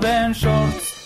Ben Shorts.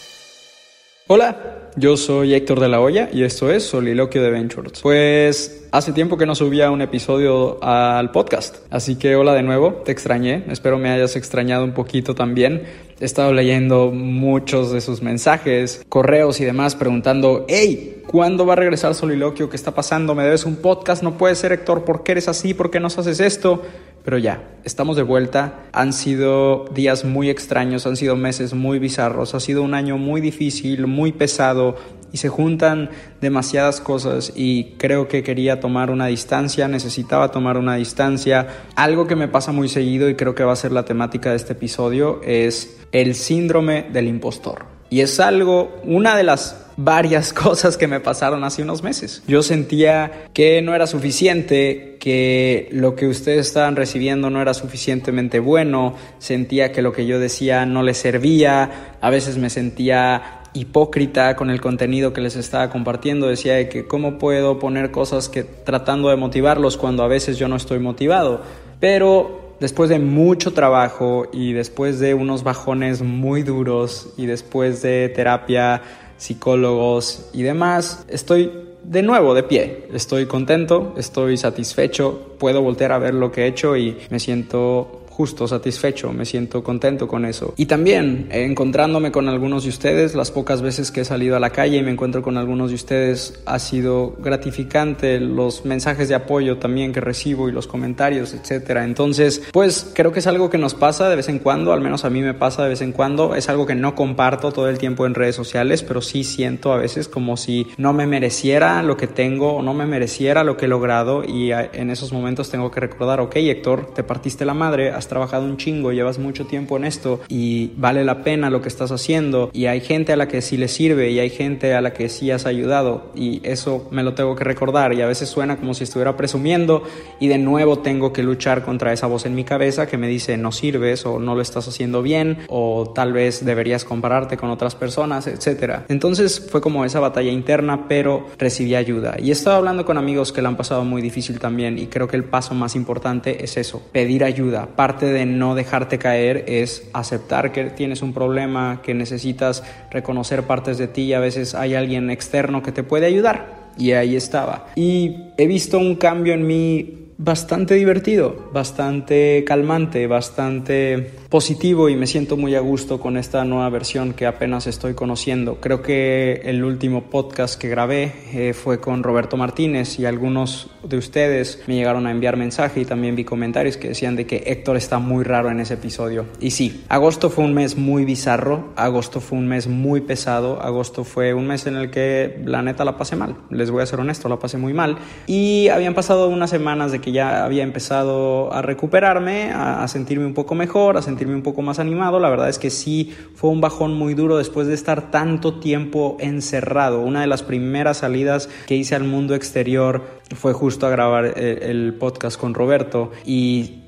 Hola, yo soy Héctor de la Hoya y esto es Soliloquio de Ventures. Pues hace tiempo que no subía un episodio al podcast, así que hola de nuevo, te extrañé, espero me hayas extrañado un poquito también. He estado leyendo muchos de sus mensajes, correos y demás preguntando, hey, ¿cuándo va a regresar Soliloquio? ¿Qué está pasando? ¿Me debes un podcast? No puede ser Héctor, ¿por qué eres así? ¿Por qué nos haces esto? Pero ya, estamos de vuelta. Han sido días muy extraños, han sido meses muy bizarros, ha sido un año muy difícil, muy pesado y se juntan demasiadas cosas y creo que quería tomar una distancia, necesitaba tomar una distancia. Algo que me pasa muy seguido y creo que va a ser la temática de este episodio es el síndrome del impostor. Y es algo, una de las varias cosas que me pasaron hace unos meses. Yo sentía que no era suficiente, que lo que ustedes estaban recibiendo no era suficientemente bueno, sentía que lo que yo decía no les servía, a veces me sentía hipócrita con el contenido que les estaba compartiendo, decía de que cómo puedo poner cosas que tratando de motivarlos cuando a veces yo no estoy motivado, pero después de mucho trabajo y después de unos bajones muy duros y después de terapia, psicólogos y demás, estoy de nuevo de pie. Estoy contento, estoy satisfecho, puedo voltear a ver lo que he hecho y me siento justo, satisfecho, me siento contento con eso. Y también eh, encontrándome con algunos de ustedes, las pocas veces que he salido a la calle y me encuentro con algunos de ustedes, ha sido gratificante los mensajes de apoyo también que recibo y los comentarios, etcétera. Entonces, pues creo que es algo que nos pasa de vez en cuando, al menos a mí me pasa de vez en cuando, es algo que no comparto todo el tiempo en redes sociales, pero sí siento a veces como si no me mereciera lo que tengo o no me mereciera lo que he logrado y en esos momentos tengo que recordar, ok Héctor, te partiste la madre, hasta trabajado un chingo, llevas mucho tiempo en esto y vale la pena lo que estás haciendo y hay gente a la que sí le sirve y hay gente a la que sí has ayudado y eso me lo tengo que recordar y a veces suena como si estuviera presumiendo y de nuevo tengo que luchar contra esa voz en mi cabeza que me dice no sirves o no lo estás haciendo bien o tal vez deberías compararte con otras personas, etcétera. Entonces fue como esa batalla interna, pero recibí ayuda y he estado hablando con amigos que la han pasado muy difícil también y creo que el paso más importante es eso, pedir ayuda. De no dejarte caer es aceptar que tienes un problema, que necesitas reconocer partes de ti y a veces hay alguien externo que te puede ayudar. Y ahí estaba. Y he visto un cambio en mí bastante divertido, bastante calmante, bastante positivo y me siento muy a gusto con esta nueva versión que apenas estoy conociendo. Creo que el último podcast que grabé eh, fue con Roberto Martínez y algunos de ustedes me llegaron a enviar mensaje y también vi comentarios que decían de que Héctor está muy raro en ese episodio. Y sí, agosto fue un mes muy bizarro, agosto fue un mes muy pesado, agosto fue un mes en el que la neta la pasé mal, les voy a ser honesto, la pasé muy mal. Y habían pasado unas semanas de que ya había empezado a recuperarme, a, sentirme un poco mejor, a sentirme un poco más animado. La verdad es que sí fue un bajón muy duro después de estar tanto tiempo encerrado. Una de las primeras salidas que hice al mundo exterior fue justo a grabar el, el podcast con Roberto y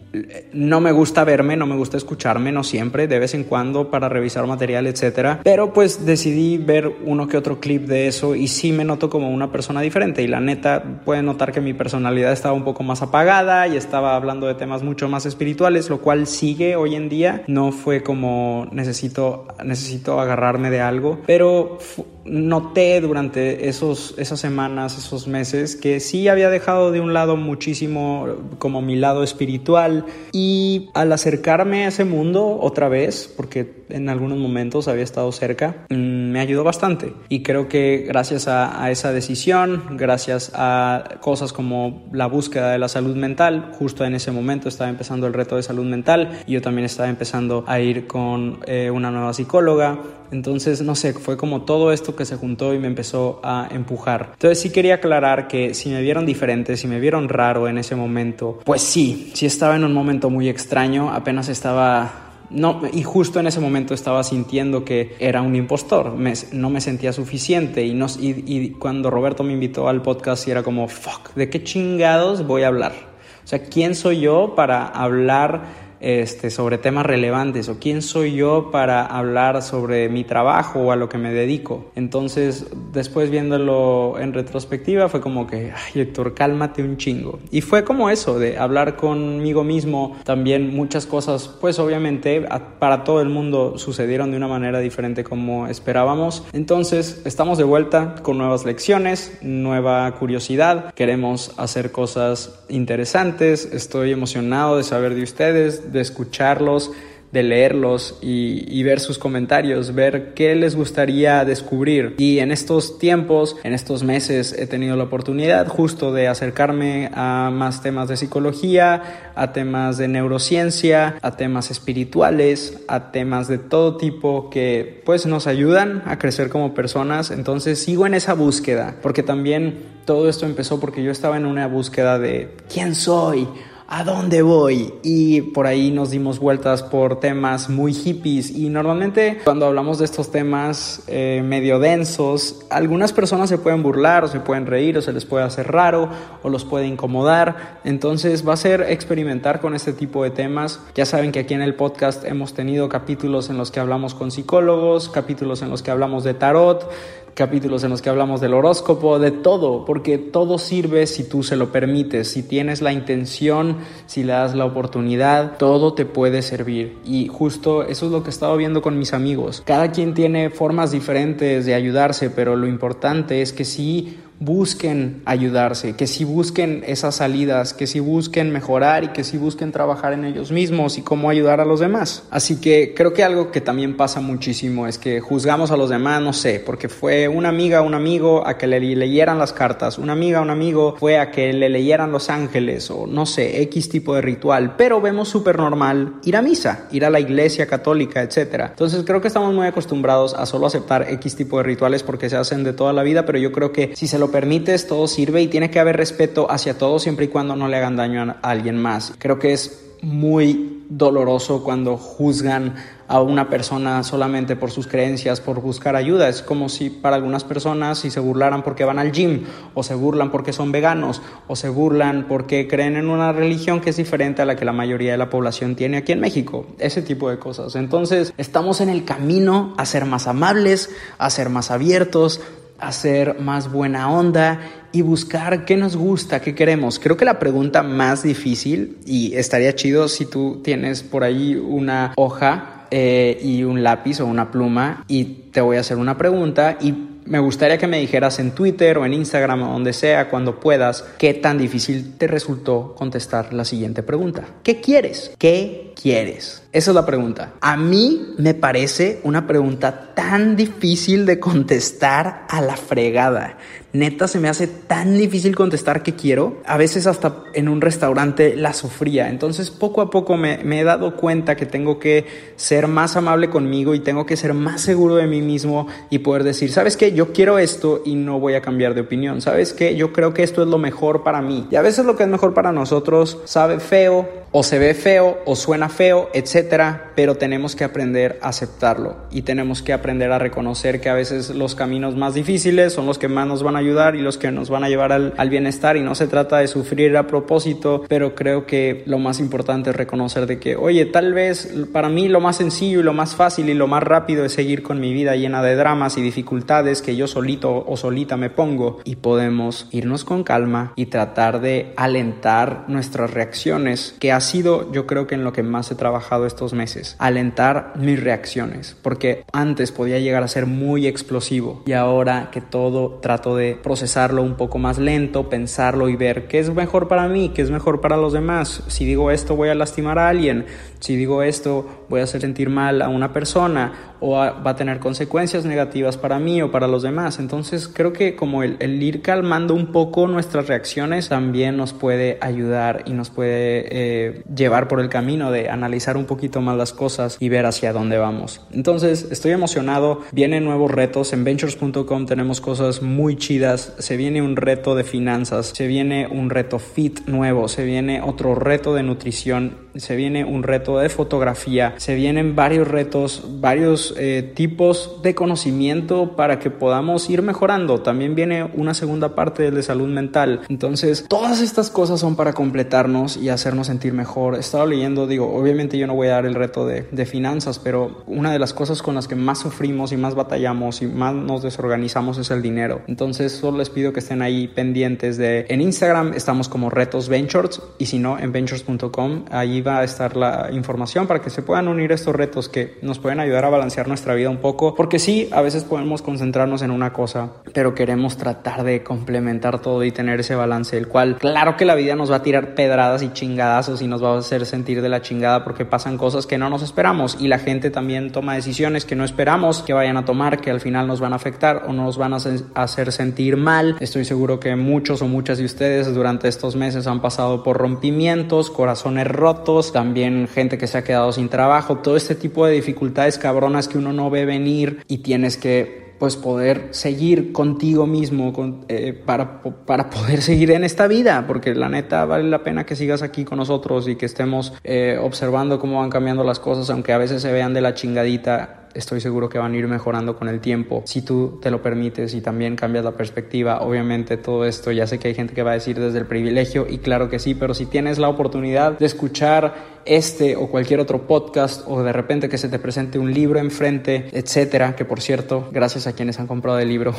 no me gusta verme, no me gusta escucharme, no siempre, de vez en cuando para revisar material, etcétera. Pero pues decidí ver uno que otro clip de eso y sí me noto como una persona diferente. Y la neta, pueden notar que mi personalidad estaba un poco más apagada y estaba hablando de temas mucho más espirituales, lo cual sigue hoy en día. No fue como necesito, necesito agarrarme de algo, pero noté durante esos, esas semanas, esos meses, que sí había dejado de un lado muchísimo como mi lado espiritual. Y al acercarme a ese mundo otra vez, porque en algunos momentos había estado cerca, mm, me ayudó bastante. Y creo que gracias a, esa decisión, gracias a cosas como la búsqueda de la salud mental, justo en ese momento estaba empezando el reto de salud mental y yo también estaba empezando a ir con eh, una nueva psicóloga. Entonces, no sé, fue como todo esto que se juntó y me empezó a empujar. Entonces sí quería aclarar que si me vieron diferente, si me vieron raro en ese momento, pues sí, sí estaba en un momento muy extraño, apenas estaba no, y justo en ese momento estaba sintiendo que era un impostor, no me sentía suficiente y, y, cuando Roberto me invitó al podcast y era como, fuck, ¿de qué chingados voy a hablar? O sea, ¿quién soy yo para hablar este, sobre temas relevantes o quién soy yo para hablar sobre mi trabajo o a lo que me dedico. Entonces, después viéndolo en retrospectiva, fue como que, ay Héctor, cálmate un chingo. Y fue como eso, de hablar conmigo mismo, también muchas cosas, pues obviamente para todo el mundo sucedieron de una manera diferente como esperábamos. Entonces, estamos de vuelta con nuevas lecciones, nueva curiosidad, queremos hacer cosas interesantes, estoy emocionado de saber de ustedes, de escucharlos, de leerlos y, ver sus comentarios, ver qué les gustaría descubrir. Y en estos tiempos, en estos meses, he tenido la oportunidad justo de acercarme a más temas de psicología, a temas de neurociencia, a temas espirituales, a temas de todo tipo que pues nos ayudan a crecer como personas. Entonces sigo en esa búsqueda, porque también todo esto empezó porque yo estaba en una búsqueda de quién soy ¿a dónde voy? Y por ahí nos dimos vueltas por temas muy hippies y normalmente cuando hablamos de estos temas eh, medio densos, algunas personas se pueden burlar o se pueden reír o se les puede hacer raro o los puede incomodar. Entonces va a ser experimentar con este tipo de temas. Ya saben que aquí en el podcast hemos tenido capítulos en los que hablamos con psicólogos, capítulos en los que hablamos de tarot, capítulos en los que hablamos del horóscopo, de todo, porque todo sirve si tú se lo permites, si tienes la intención, si le das la oportunidad, todo te puede servir. Y justo eso es lo que he estado viendo con mis amigos. Cada quien tiene formas diferentes de ayudarse, pero lo importante es que sí busquen ayudarse, que si busquen esas salidas, que si busquen mejorar y que si busquen trabajar en ellos mismos y cómo ayudar a los demás. Así que creo que algo que también pasa muchísimo es que juzgamos a los demás, no sé, porque fue una amiga, un amigo a que le leyeran las cartas, una amiga, un amigo fue a que le leyeran los ángeles o no sé, X tipo de ritual, pero vemos súper normal ir a misa, ir a la iglesia católica, etc. Entonces creo que estamos muy acostumbrados a solo aceptar X tipo de rituales porque se hacen de toda la vida, pero yo creo que si se lo permites, todo sirve y tiene que haber respeto hacia todo siempre y cuando no le hagan daño a alguien más. Creo que es muy doloroso cuando juzgan a una persona solamente por sus creencias, por buscar ayuda. Es como si para algunas personas si se burlaran porque van al gym, o se burlan porque son veganos, o se burlan porque creen en una religión que es diferente a la que la mayoría de la población tiene aquí en México. Ese tipo de cosas. Entonces, estamos en el camino a ser más amables, a ser más abiertos, hacer más buena onda y buscar qué nos gusta, qué queremos. Creo que la pregunta más difícil, y estaría chido si tú tienes por ahí una hoja eh, y un lápiz o una pluma y te voy a hacer una pregunta y me gustaría que me dijeras en Twitter o en Instagram o donde sea, cuando puedas, qué tan difícil te resultó contestar la siguiente pregunta. ¿Qué quieres? ¿Qué quieres? Esa es la pregunta. A mí me parece una pregunta tan difícil de contestar a la fregada. Neta, se me hace tan difícil contestar qué quiero. A veces hasta en un restaurante la sufría. Entonces, poco a poco me, me he dado cuenta que tengo que ser más amable conmigo y tengo que ser más seguro de mí mismo y poder decir, ¿sabes qué? Yo quiero esto y no voy a cambiar de opinión. ¿Sabes qué? Yo creo que esto es lo mejor para mí. Y a veces lo que es mejor para nosotros sabe feo o se ve feo o suena feo, etcétera, pero tenemos que aprender a aceptarlo y tenemos que aprender a reconocer que a veces los caminos más difíciles son los que más nos van a ayudar y los que nos van a llevar al, al bienestar. Y no se trata de sufrir a propósito, pero creo que lo más importante es reconocer de que, oye, tal vez para mí lo más sencillo y lo más fácil y lo más rápido es seguir con mi vida llena de dramas y dificultades que yo solito o solita me pongo. Y podemos irnos con calma y tratar de alentar nuestras reacciones, que ha sido yo creo que en lo que más he trabajado estos meses, alentar mis reacciones, porque antes podía llegar a ser muy explosivo y ahora que todo trato de procesarlo un poco más lento, pensarlo y ver qué es mejor para mí, qué es mejor para los demás. Si digo esto voy a lastimar a alguien, si digo esto voy a hacer sentir mal a una persona o va a tener consecuencias negativas para mí o para los demás. Entonces creo que como el, ir calmando un poco nuestras reacciones también nos puede ayudar y nos puede eh, llevar por el camino de analizar un poquito más las cosas y ver hacia dónde vamos. Entonces estoy emocionado, vienen nuevos retos, en ventures.com tenemos cosas muy chidas, se viene un reto de finanzas, se viene un reto fit nuevo, se viene otro reto de nutrición, se viene un reto de fotografía, se vienen varios retos, varios eh, tipos de conocimiento para que podamos ir mejorando. También viene una segunda parte de salud mental. Entonces, todas estas cosas son para completarnos y hacernos sentir mejor. He estado leyendo, digo, obviamente yo no voy a dar el reto de, de finanzas, pero una de las cosas con las que más sufrimos y más batallamos y más nos desorganizamos es el dinero. Entonces, solo les pido que estén ahí pendientes de... En Instagram estamos como Retos Ventures y si no, en ventures.com, va a estar la información para que se puedan unir estos retos que nos pueden ayudar a balancear nuestra vida un poco, porque sí, a veces podemos concentrarnos en una cosa, pero queremos tratar de complementar todo y tener ese balance, el cual, claro que la vida nos va a tirar pedradas y chingadazos y nos va a hacer sentir de la chingada porque pasan cosas que no nos esperamos y la gente también toma decisiones que no esperamos que vayan a tomar, que al final nos van a afectar o nos van a hacer sentir mal. Estoy seguro que muchos o muchas de ustedes durante estos meses han pasado por rompimientos, corazones rotos, también gente que se ha quedado sin trabajo, todo este tipo de dificultades cabronas que uno no ve venir y tienes que pues poder seguir contigo mismo eh, para, para, poder seguir en esta vida, porque la neta vale la pena que sigas aquí con nosotros y que estemos eh, observando cómo van cambiando las cosas, aunque a veces se vean de la chingadita estoy seguro que van a ir mejorando con el tiempo. Si tú te lo permites y también cambias la perspectiva. Obviamente todo esto ya sé que hay gente que va a decir desde el privilegio y claro que sí, pero si tienes la oportunidad de escuchar este o cualquier otro podcast o de repente que se te presente un libro enfrente, etcétera, que por cierto, gracias a quienes han comprado el libro,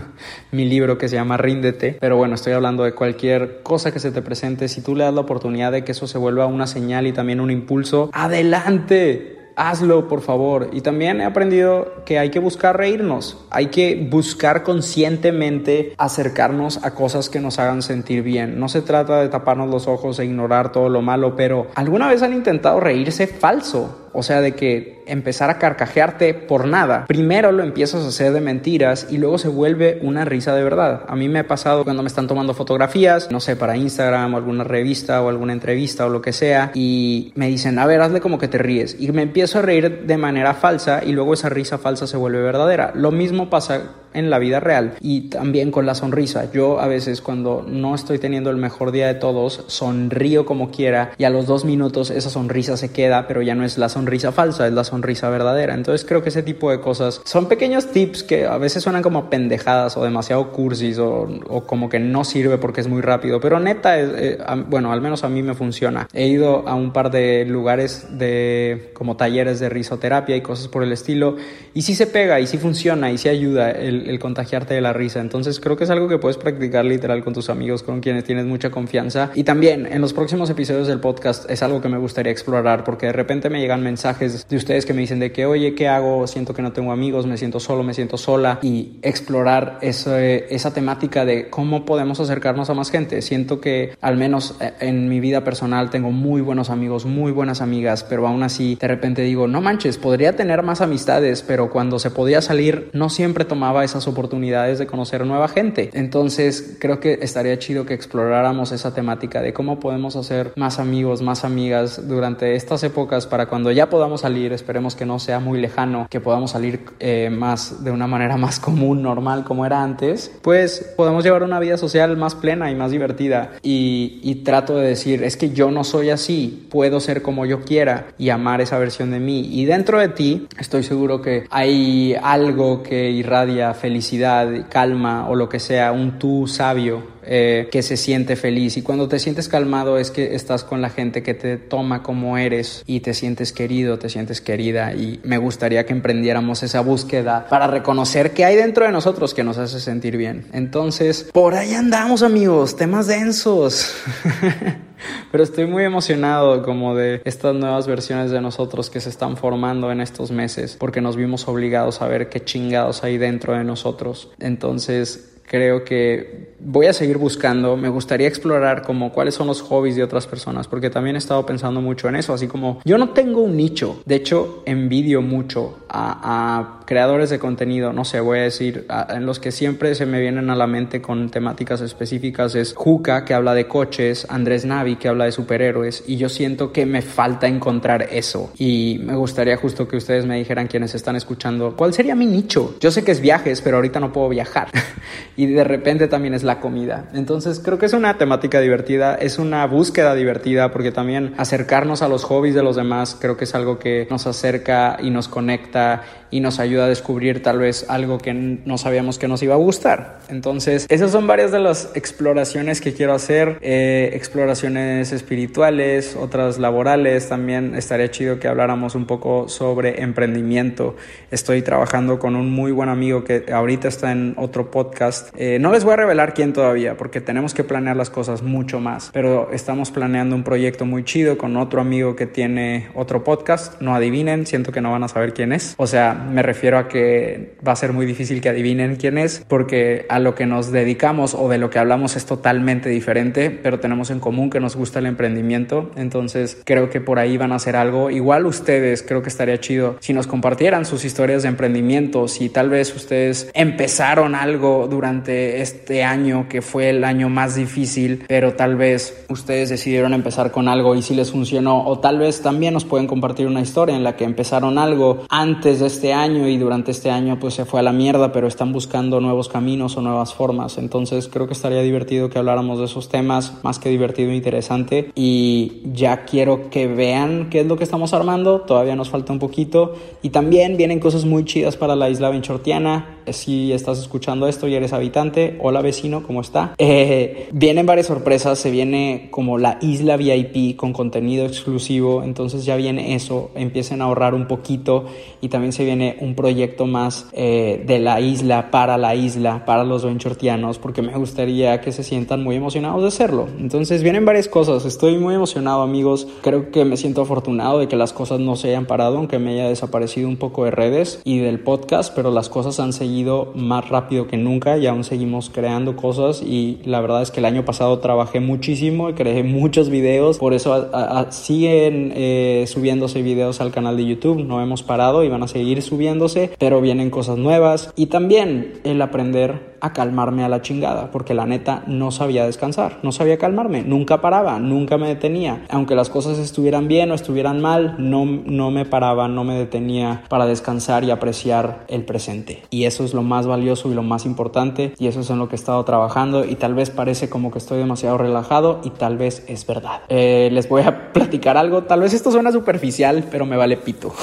mi libro que se llama Ríndete, pero bueno, estoy hablando de cualquier cosa que se te presente, si tú le das la oportunidad de que eso se vuelva una señal y también un impulso, adelante hazlo por favor. Y también he aprendido que hay que buscar reírnos, hay que buscar conscientemente acercarnos a cosas que nos hagan sentir bien. No se trata de taparnos los ojos e ignorar todo lo malo, pero ¿alguna vez han intentado reírse falso? O sea, de que empezar a carcajearte por nada. Primero lo empiezas a hacer de mentiras y luego se vuelve una risa de verdad. A mí me ha pasado cuando me están tomando fotografías, no sé, para Instagram o alguna revista o alguna entrevista o lo que sea, y me dicen, a ver, hazle como que te ríes. Y me empiezo a reír de manera falsa y luego esa risa falsa se vuelve verdadera. Lo mismo pasa en la vida real y también con la sonrisa. Yo a veces cuando no estoy teniendo el mejor día de todos, sonrío como quiera y a los dos minutos esa sonrisa se queda, pero ya no es la sonrisa falsa, es la sonrisa verdadera. Entonces creo que ese tipo de cosas son pequeños tips que a veces suenan como pendejadas o demasiado cursis o, como que no sirve porque es muy rápido, pero neta, eh, bueno, al menos a mí me funciona. He ido a un par de lugares de como talleres de risoterapia y cosas por el estilo y sí se pega y sí funciona y sí ayuda el, el, contagiarte de la risa. Entonces creo que es algo que puedes practicar literal con tus amigos, con quienes tienes mucha confianza. Y también en los próximos episodios del podcast es algo que me gustaría explorar porque de repente me llegan mensajes de ustedes que me dicen de que, oye, ¿qué hago? Siento que no tengo amigos, me siento solo, me siento sola. Y explorar esa temática de cómo podemos acercarnos a más gente. Siento que al menos eh, en mi vida personal tengo muy buenos amigos, muy buenas amigas, pero aún así de repente digo, no manches, podría tener más amistades, pero cuando se podía salir no siempre tomaba esa oportunidades de conocer nueva gente. Entonces creo que estaría chido que exploráramos esa temática de cómo podemos hacer más amigos, más amigas durante estas épocas para cuando ya podamos salir, esperemos que no sea muy lejano, que podamos salir eh, más de una manera más común, normal como era antes, pues podemos llevar una vida social más plena y más divertida. Y, y trato de decir, es que yo no soy así, puedo ser como yo quiera y amar esa versión de mí. Y dentro de ti estoy seguro que hay algo que irradia felicidad, calma o lo que sea, un tú sabio eh, que se siente feliz. Y cuando te sientes calmado es que estás con la gente que te toma como eres y te sientes querido, te sientes querida. Y me gustaría que emprendiéramos esa búsqueda para reconocer qué hay dentro de nosotros que nos hace sentir bien. Entonces, por ahí andamos amigos, temas densos. Pero estoy muy emocionado como de estas nuevas versiones de nosotros que se están formando en estos meses porque nos vimos obligados a ver qué chingados hay dentro de nosotros. Entonces, creo que voy a seguir buscando, me gustaría explorar como cuáles son los hobbies de otras personas, porque también he estado pensando mucho en eso, así como yo no tengo un nicho, de hecho envidio mucho a, creadores de contenido, no sé, voy a decir, en los que siempre se me vienen a la mente con temáticas específicas es Juca, que habla de coches, Andrés Navi, que habla de superhéroes, y yo siento que me falta encontrar eso, y me gustaría justo que ustedes me dijeran quienes están escuchando, ¿cuál sería mi nicho? Yo sé que es viajes, pero ahorita no puedo viajar. y de repente también es la comida. Entonces creo que es una temática divertida, es una búsqueda divertida porque también acercarnos a los hobbies de los demás creo que es algo que nos acerca y nos conecta y nos ayuda a descubrir tal vez algo que no sabíamos que nos iba a gustar. Entonces, esas son varias de las exploraciones que quiero hacer, eh, exploraciones espirituales, otras laborales, también estaría chido que habláramos un poco sobre emprendimiento. Estoy trabajando con un muy buen amigo que ahorita está en otro podcast. Eh, no les voy a revelar quién todavía, porque tenemos que planear las cosas mucho más, pero estamos planeando un proyecto muy chido con otro amigo que tiene otro podcast. No adivinen, siento que no van a saber quién es. O sea, me refiero a que va a ser muy difícil que adivinen quién es, porque a lo que nos dedicamos o de lo que hablamos es totalmente diferente, pero tenemos en común que nos gusta el emprendimiento. Entonces creo que por ahí van a hacer algo. Igual ustedes, creo que estaría chido si nos compartieran sus historias de emprendimiento, si tal vez ustedes empezaron algo durante este año que fue el año más difícil, pero tal vez ustedes decidieron empezar con algo y si les funcionó, o tal vez también nos pueden compartir una historia en la que empezaron algo antes de este año y durante este año pues se fue a la mierda, pero están buscando nuevos caminos o nuevas formas. Entonces creo que estaría divertido que habláramos de esos temas, más que divertido e interesante. Y ya quiero que vean qué es lo que estamos armando, todavía nos falta un poquito. Y también vienen cosas muy chidas para la isla Benchortiana. Si estás escuchando esto y eres habitante, hola vecino, ¿cómo está? Eh, vienen varias sorpresas, se viene como la isla VIP con contenido exclusivo, entonces ya viene eso, empiecen a ahorrar un poquito y también se viene un proyecto más eh, de la isla, para la isla, para los venchortianos, porque me gustaría que se sientan muy emocionados de hacerlo. Entonces vienen varias cosas, estoy muy emocionado amigos, creo que me siento afortunado de que las cosas no se hayan parado, aunque me haya desaparecido un poco de redes y del podcast, pero las cosas han seguido más rápido que nunca y aún seguimos creando cosas. Y la verdad es que el año pasado trabajé muchísimo y creé muchos videos, por eso siguen eh, subiéndose videos al canal de YouTube, no hemos parado y van a seguir subiéndose, pero vienen cosas nuevas. Y también el aprender a calmarme a la chingada, porque la neta no sabía descansar, no sabía calmarme, nunca paraba, nunca me detenía. Aunque las cosas estuvieran bien o estuvieran mal, no, no me paraba, no me detenía para descansar y apreciar el presente. Y eso es lo más valioso y lo más importante, y eso es en lo que he estado trabajando, y tal vez parece como que estoy demasiado relajado, y tal vez es verdad. Eh, les voy a platicar algo, tal vez esto suena superficial, pero me vale pito.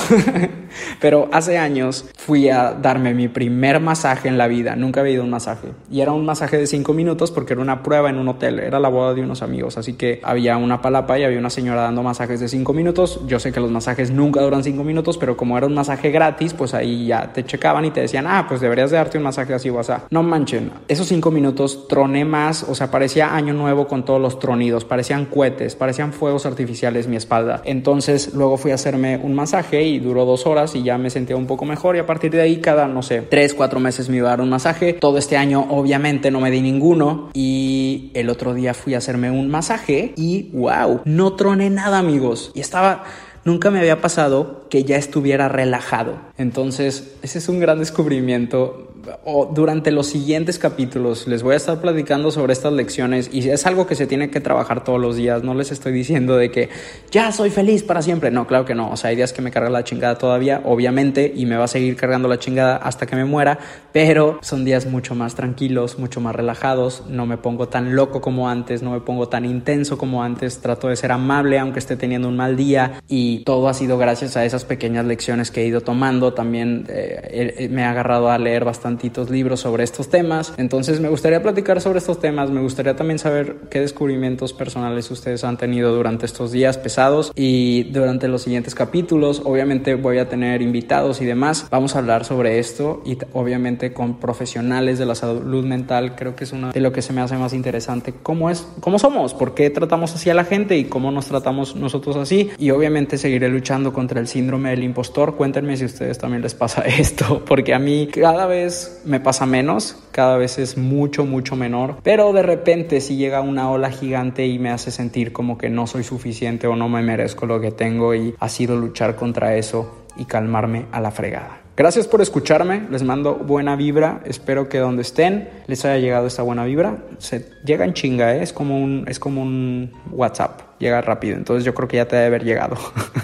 pero hace años fui a darme mi primer masaje en la vida, nunca había ido a un masaje y era un masaje de cinco minutos porque era una prueba en un hotel. Era la boda de unos amigos. Así que había una palapa y había una señora dando masajes de cinco minutos. Yo sé que los masajes nunca duran cinco minutos, pero como era un masaje gratis, pues ahí ya te checaban y te decían, ah, pues deberías de darte un masaje así o así. No manchen, esos cinco minutos troné más. O sea, parecía año nuevo con todos los tronidos. Parecían cohetes, parecían fuegos artificiales mi espalda. Entonces luego fui a hacerme un masaje y duró dos horas y ya me sentía un poco mejor. Y a partir de ahí, cada, no sé, tres, cuatro meses me iba a dar un masaje. Todo este año obviamente no me di ninguno y el otro día fui a hacerme un masaje y wow, no troné nada amigos y estaba... Nunca me había pasado que ya estuviera relajado. Entonces, ese es un gran descubrimiento o durante los siguientes capítulos les voy a estar platicando sobre estas lecciones y es algo que se tiene que trabajar todos los días. No les estoy diciendo de que ya soy feliz para siempre. No, claro que no. O sea, hay días que me carga la chingada todavía, obviamente, y me va a seguir cargando la chingada hasta que me muera, pero son días mucho más tranquilos, mucho más relajados. No me pongo tan loco como antes, no me pongo tan intenso como antes. Trato de ser amable aunque esté teniendo un mal día y todo ha sido gracias a esas pequeñas lecciones que he ido tomando. También eh, me he agarrado a leer bastante bastantitos libros sobre estos temas. Entonces me gustaría platicar sobre estos temas, me gustaría también saber qué descubrimientos personales ustedes han tenido durante estos días pesados y durante los siguientes capítulos. Obviamente voy a tener invitados y demás. Vamos a hablar sobre esto y obviamente con profesionales de la salud mental. Creo que es uno de lo que se me hace más interesante. ¿Cómo es? ¿Cómo somos? ¿Por qué tratamos así a la gente y cómo nos tratamos nosotros así? Y obviamente seguiré luchando contra el síndrome del impostor. Cuéntenme si a ustedes también les pasa esto, porque a mí cada vez me pasa menos, cada vez es mucho, mucho menor, pero de repente si llega una ola gigante y me hace sentir como que no soy suficiente o no me merezco lo que tengo y ha sido luchar contra eso y calmarme a la fregada. Gracias por escucharme, les mando buena vibra, espero que donde estén les haya llegado esta buena vibra. Se llega en chinga, ¿eh? es como un es como un WhatsApp, llega rápido, entonces yo creo que ya te debe haber llegado.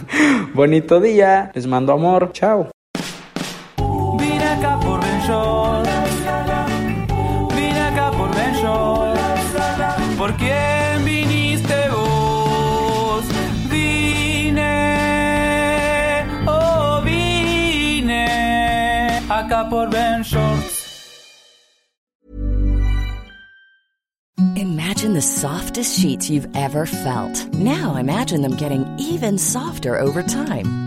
Bonito día, les mando amor, chao. Vine acá por por Ben ¿Por quién viniste vos? Vine, oh vine acá por Imagine the softest sheets you've ever felt. Now imagine them getting even softer over time.